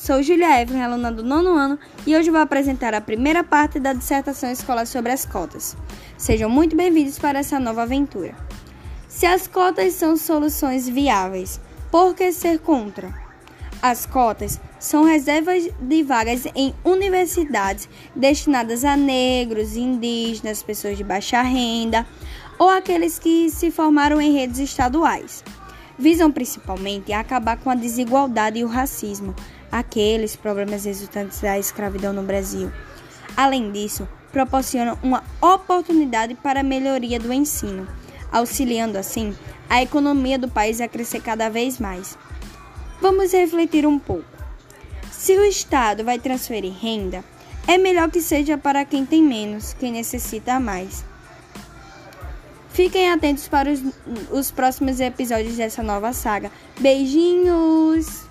Sou Julia Evelyn, aluna do nono ano, e hoje vou apresentar a primeira parte da dissertação escolar sobre as cotas. Sejam muito bem-vindos para essa nova aventura. Se as cotas são soluções viáveis, por que ser contra? As cotas são reservas de vagas em universidades destinadas a negros, indígenas, pessoas de baixa renda ou aqueles que se formaram em redes estaduais. Visam principalmente acabar com a desigualdade e o racismo, aqueles problemas resultantes da escravidão no Brasil. Além disso, proporcionam uma oportunidade para a melhoria do ensino, auxiliando assim a economia do país a crescer cada vez mais. Vamos refletir um pouco. Se o Estado vai transferir renda, é melhor que seja para quem tem menos, quem necessita mais. Fiquem atentos para os, os próximos episódios dessa nova saga. Beijinhos!